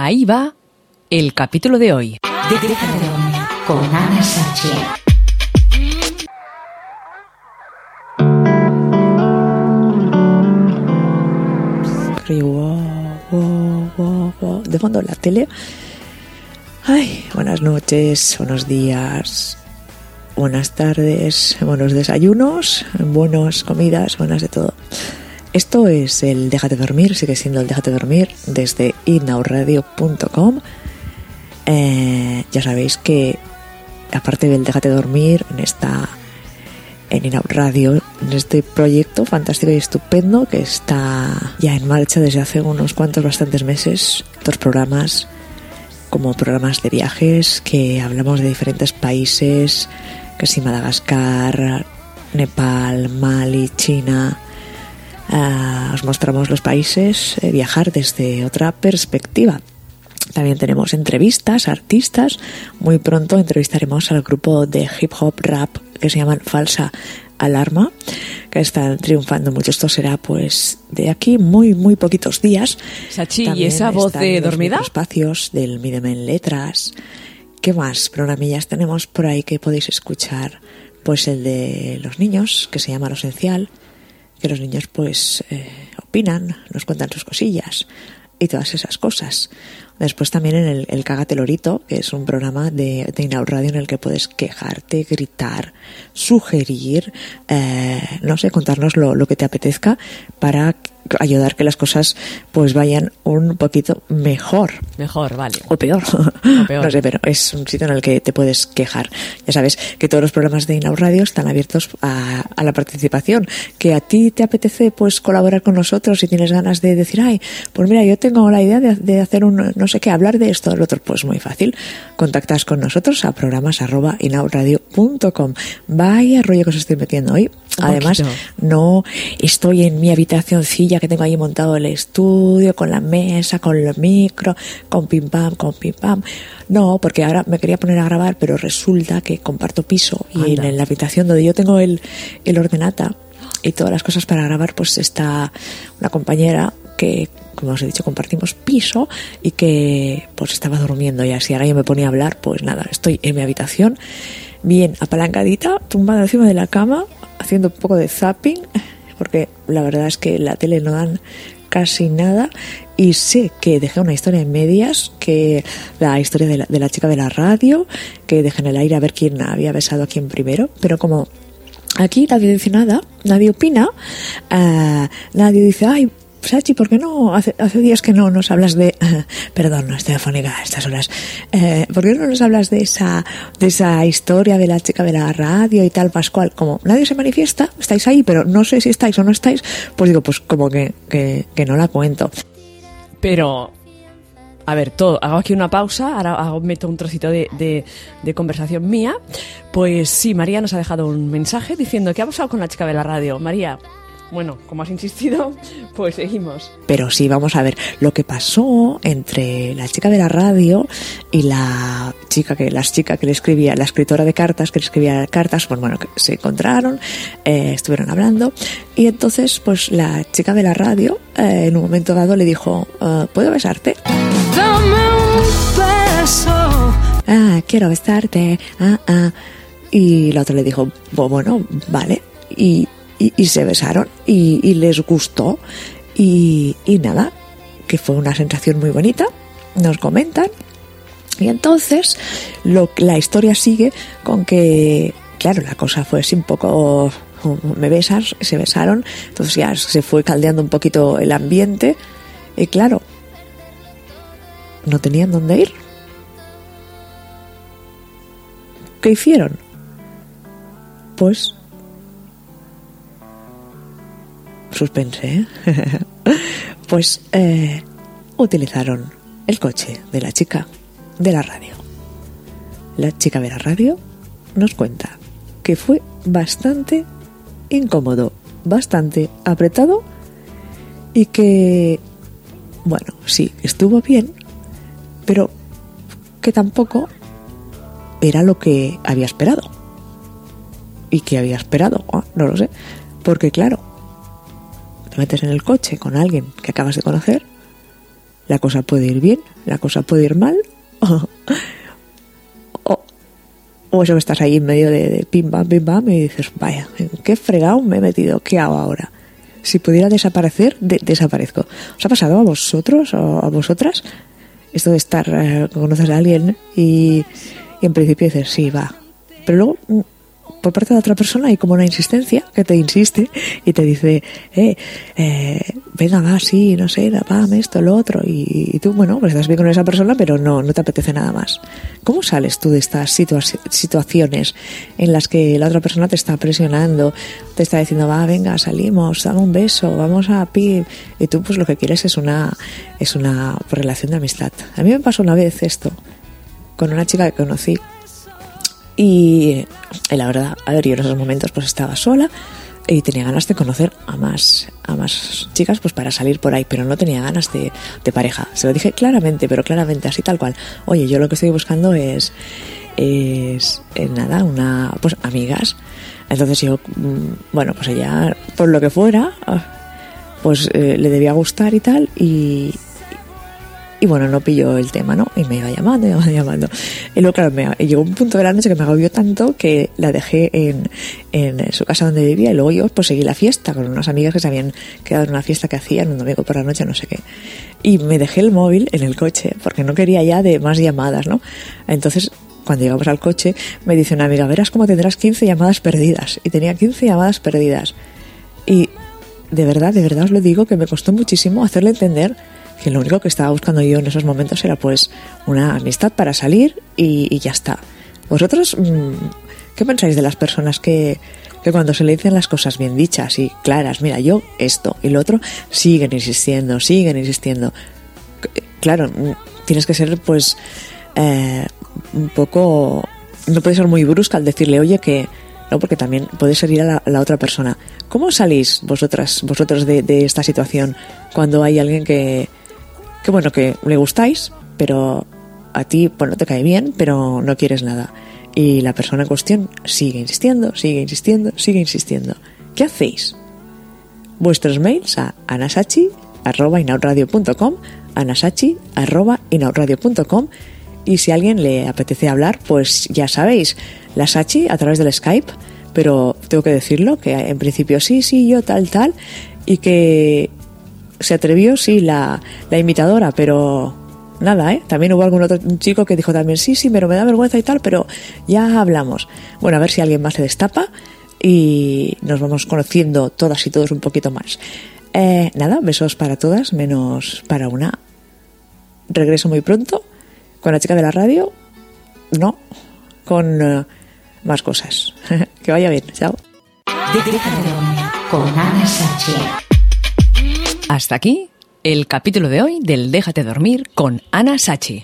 Ahí va el capítulo de hoy. Déjate dormir con Ana Sánchez. De fondo la tele. Ay, buenas noches, buenos días, buenas tardes, buenos desayunos, buenas comidas, buenas de todo. Esto es el Déjate dormir, sigue siendo el Déjate dormir desde inauradio.com. Eh, ya sabéis que aparte del Déjate dormir en esta en Inaud Radio, en este proyecto fantástico y estupendo que está ya en marcha desde hace unos cuantos bastantes meses, dos programas como programas de viajes que hablamos de diferentes países, que si Madagascar, Nepal, Mali, China, Ah, os mostramos los países, eh, viajar desde otra perspectiva. También tenemos entrevistas, artistas. Muy pronto entrevistaremos al grupo de hip hop rap que se llaman Falsa Alarma, que están triunfando mucho. Esto será pues de aquí muy, muy poquitos días. Sachi, ¿y esa voz de dormida? Espacios del Mídeme en Letras. ¿Qué más programillas tenemos por ahí que podéis escuchar? Pues el de los niños, que se llama Lo Esencial que los niños pues eh, opinan, nos cuentan sus cosillas y todas esas cosas. Después también en el, el Cágate Lorito, que es un programa de, de Radio en el que puedes quejarte, gritar, sugerir, eh, no sé, contarnos lo, lo que te apetezca para ayudar que las cosas pues vayan un poquito mejor. Mejor, vale. O peor. O peor. no sé, pero es un sitio en el que te puedes quejar. Ya sabes que todos los programas de Inaud Radio están abiertos a, a, la participación. Que a ti te apetece pues colaborar con nosotros y tienes ganas de decir, ay, pues mira, yo tengo la idea de, de hacer un, no sé qué, hablar de esto, del otro, pues muy fácil. Contactas con nosotros a programas arroba inaudradio.com. Vaya rollo que os estoy metiendo hoy. Además, poquito. no estoy en mi habitacioncilla que tengo ahí montado el estudio, con la mesa, con el micro, con pim pam, con pim pam. No, porque ahora me quería poner a grabar, pero resulta que comparto piso y Anda. en la habitación donde yo tengo el, el ordenata y todas las cosas para grabar, pues está una compañera que, como os he dicho, compartimos piso y que pues estaba durmiendo y así ahora yo me ponía a hablar, pues nada, estoy en mi habitación, bien apalancadita, tumbada encima de la cama, haciendo un poco de zapping, porque la verdad es que la tele no dan casi nada. Y sé que dejé una historia en medias, que la historia de la, de la chica de la radio, que dejé en el aire a ver quién había besado a quién primero, pero como aquí nadie dice nada, nadie opina, ah, nadie dice, ay, Sachi, ¿por qué no? Hace, días que no nos hablas de. perdón, no es telefónica a estas horas. Eh, ¿Por qué no nos hablas de esa, de esa historia de la chica de la radio y tal, Pascual? Como nadie se manifiesta, estáis ahí, pero no sé si estáis o no estáis, pues digo, pues como que, que, no la cuento. Pero, a ver, todo, hago aquí una pausa, ahora hago, meto un trocito de, de- de conversación mía. Pues sí, María nos ha dejado un mensaje diciendo que ha pasado con la chica de la radio. María, bueno, como has insistido, pues seguimos. Pero sí, vamos a ver lo que pasó entre la chica de la radio y la chica que las que le escribía, la escritora de cartas que le escribía cartas, pues bueno, que se encontraron, eh, estuvieron hablando y entonces pues la chica de la radio eh, en un momento dado le dijo, eh, ¿puedo besarte? Ah, quiero besarte. Ah, ah. Y la otra le dijo, "Bu- bueno, vale. Y, y- se besaron y, les gustó. Y, y nada, que fue una sensación muy bonita. Nos comentan. Y entonces lo, la historia sigue con que, claro, la cosa fue así un poco, me besas, se besaron, entonces ya se fue caldeando un poquito el ambiente y claro, no tenían dónde ir. ¿Qué hicieron? Pues suspense, ¿eh? pues eh, utilizaron el coche de la chica de la radio. La chica de la radio nos cuenta que fue bastante incómodo, bastante apretado y que, bueno, sí, estuvo bien, pero que tampoco era lo que había esperado. ¿Y que había esperado? Ah, no lo sé. Porque claro, te metes en el coche con alguien que acabas de conocer la cosa puede ir bien, la cosa puede ir mal, o, o, o eso que estás ahí en medio de, de pim pam, pim pam, y dices, vaya, ¿en qué fregado me he metido? ¿Qué hago ahora? Si pudiera desaparecer, de- desaparezco. ¿Os ha pasado a vosotros o a vosotras? Esto de estar, eh, conoces a alguien y, y en principio dices, sí, va. Pero luego, mm, por parte de otra persona hay como una insistencia que te insiste y te dice, eh, eh, venga, va, sí, no sé, va, esto, lo otro. Y, y tú, bueno, pues estás bien con esa persona, pero no, no te apetece nada más. ¿Cómo sales tú de estas situa- situaciones en las que la otra persona te está presionando, te está diciendo, va, venga, salimos, dame un beso, vamos a pi. Y tú, pues lo que quieres es una, es una relación de amistad. A mí me pasó una vez esto con una chica que conocí y, y la verdad, a ver, yo en esos momentos pues estaba sola y tenía ganas de conocer a más, a más chicas pues para salir por ahí, pero no tenía ganas de, de pareja. Se lo dije claramente, pero claramente, así tal cual. Oye, yo lo que estoy buscando es, es, eh, nada, una, pues amigas. Entonces yo, mm, bueno, pues ella, por lo que fuera, ah, pues eh, le debía gustar y tal, y, y bueno, no pilló el tema, ¿no? Y me iba llamando, iba llamando. Y luego, claro, me, llegó un punto de la noche que me agobió tanto que la dejé en, en su casa donde vivía y luego yo pues seguí la fiesta con unas amigas que se habían quedado en una fiesta que hacían un domingo por la noche, no sé qué. Y me dejé el móvil en el coche porque no quería ya de más llamadas, ¿no? Entonces, cuando llegamos al coche, me dice una amiga, verás cómo tendrás 15 llamadas perdidas. Y tenía 15 llamadas perdidas. Y de verdad, de verdad os lo digo que me costó muchísimo hacerle entender que lo único que estaba buscando yo en esos momentos era pues una amistad para salir y, ya está. ¿Vosotros mm, qué pensáis de las personas que, que cuando se le dicen las cosas bien dichas y claras, mira, yo esto y lo otro, siguen insistiendo, siguen insistiendo? Claro, mm, tienes que ser pues eh, un poco... No puedes ser muy brusca al decirle, oye, que... No, porque también a la, a la otra persona. ¿Cómo salís vosotras, vosotros de, de esta situación cuando hay alguien que, que bueno, que le gustáis, pero a ti, bueno, te cae bien, pero no quieres nada. Y la persona en cuestión sigue insistiendo, sigue insistiendo, sigue insistiendo. ¿Qué hacéis? Vuestros mails a anasachi.inautradio.com anasachi.inautradio.com y si a alguien le apetece hablar, pues ya sabéis, la Sachi a través del Skype, pero tengo que decirlo, que en principio sí, sí, yo tal, tal, y que se atrevió, sí, la, la imitadora, pero nada, ¿eh? También hubo algún otro chico que dijo también, sí, sí, pero me da vergüenza y tal, pero ya hablamos. Bueno, a ver si alguien más se destapa y nos vamos conociendo todas y todos un poquito más. Eh, nada, besos para todas, menos para una. Regreso muy pronto con la chica de la radio. No, con eh, más cosas. que vaya bien, chao. Con. Hasta aquí el capítulo de hoy del Déjate dormir con Ana Sachi.